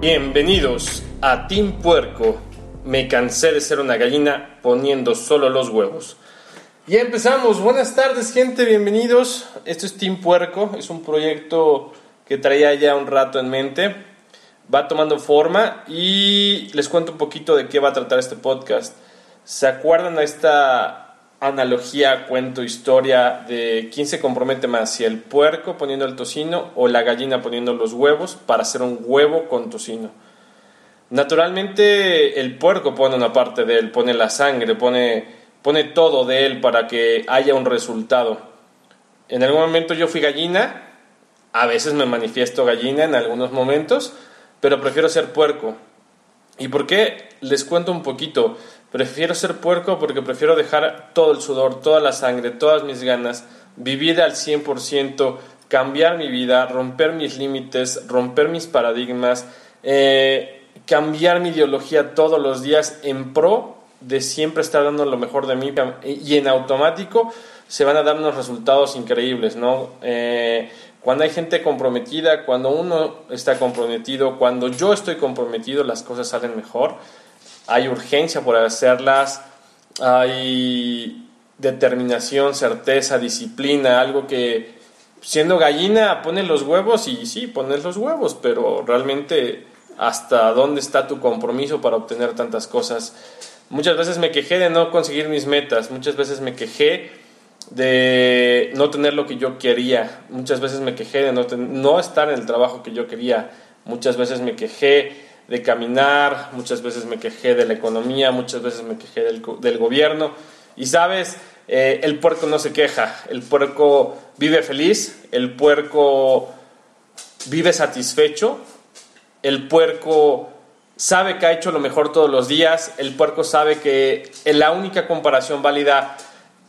Bienvenidos a Team Puerco. Me cansé de ser una gallina poniendo solo los huevos. Y empezamos. Buenas tardes, gente. Bienvenidos. Esto es Team Puerco. Es un proyecto que traía ya un rato en mente. Va tomando forma y les cuento un poquito de qué va a tratar este podcast. ¿Se acuerdan de esta analogía, cuento, historia de quién se compromete más, si el puerco poniendo el tocino o la gallina poniendo los huevos para hacer un huevo con tocino. Naturalmente el puerco pone una parte de él, pone la sangre, pone, pone todo de él para que haya un resultado. En algún momento yo fui gallina, a veces me manifiesto gallina en algunos momentos, pero prefiero ser puerco. ¿Y por qué? Les cuento un poquito. Prefiero ser puerco porque prefiero dejar todo el sudor, toda la sangre, todas mis ganas, vivir al 100%, cambiar mi vida, romper mis límites, romper mis paradigmas, eh, cambiar mi ideología todos los días en pro de siempre estar dando lo mejor de mí y en automático se van a dar unos resultados increíbles, ¿no? Eh, cuando hay gente comprometida, cuando uno está comprometido, cuando yo estoy comprometido, las cosas salen mejor hay urgencia por hacerlas, hay determinación, certeza, disciplina, algo que siendo gallina pones los huevos y sí, pones los huevos, pero realmente hasta dónde está tu compromiso para obtener tantas cosas. Muchas veces me quejé de no conseguir mis metas, muchas veces me quejé de no tener lo que yo quería, muchas veces me quejé de no, no estar en el trabajo que yo quería, muchas veces me quejé de caminar, muchas veces me quejé de la economía, muchas veces me quejé del, gobierno. Y sabes, eh, el puerco no se queja, el puerco vive feliz, el puerco vive satisfecho, el puerco sabe que ha hecho lo mejor todos los días, el puerco sabe que la única comparación válida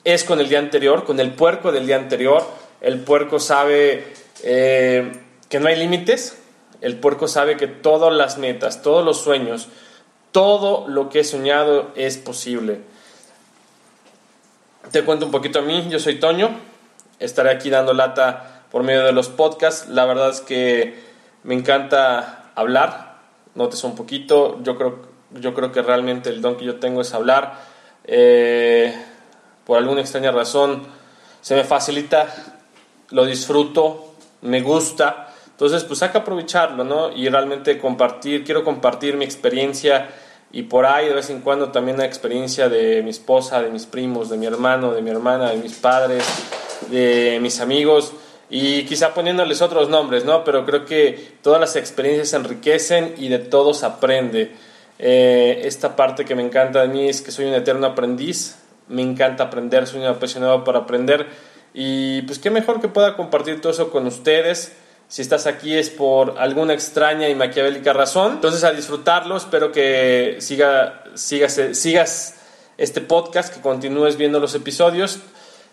es con el día anterior, con el puerco del día anterior, el puerco sabe eh, que no hay límites, el puerco sabe que todas las metas, todos los sueños, todo lo que he soñado es posible. Te cuento un poquito a mí, yo soy Toño, estaré aquí dando lata por medio de los podcasts. La verdad es que me encanta hablar, notes un poquito, yo creo, yo creo que realmente el don que yo tengo es hablar. Eh, por alguna extraña razón se me facilita, lo disfruto, me gusta entonces, pues hay que aprovecharlo, ¿no? Y realmente compartir, quiero compartir mi experiencia y por ahí de vez en cuando también la experiencia de mi esposa, de mis primos, de mi hermano, de mi hermana, de mis padres, de mis amigos y quizá poniéndoles otros nombres, ¿no? Pero creo que todas las experiencias enriquecen y de todos aprende. Eh, esta parte que me encanta de mí es que soy un eterno aprendiz, me encanta aprender, soy un apasionado por aprender y pues qué mejor que pueda compartir todo eso con ustedes. Si estás aquí es por alguna extraña y maquiavélica razón. Entonces a disfrutarlo, espero que siga, sigas, sigas este podcast, que continúes viendo los episodios.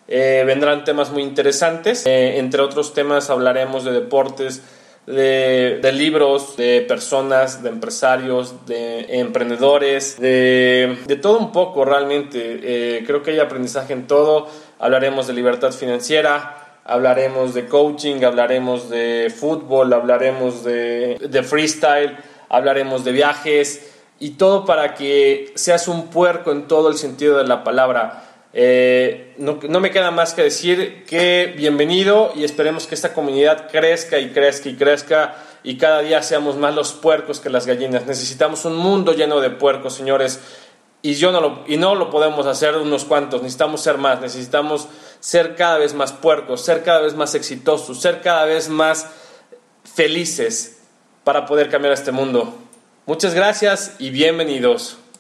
Eh, vendrán temas muy interesantes. Eh, entre otros temas hablaremos de deportes, de, de, libros, de personas, de empresarios, de emprendedores, de, de todo un poco realmente. Eh, creo que hay aprendizaje en todo. Hablaremos de libertad financiera, hablaremos de coaching, hablaremos de fútbol, hablaremos de, freestyle, hablaremos de viajes y todo para que seas un puerco en todo el sentido de la palabra. Eh, no, no, me queda más que decir que bienvenido y esperemos que esta comunidad crezca y crezca y crezca y cada día seamos más los puercos que las gallinas. Necesitamos un mundo lleno de puercos, señores y, yo no lo, y no lo podemos hacer unos cuantos, necesitamos ser más, necesitamos ser cada vez más puercos, ser cada vez más exitosos, ser cada vez más felices para poder cambiar este mundo. Muchas gracias y bienvenidos.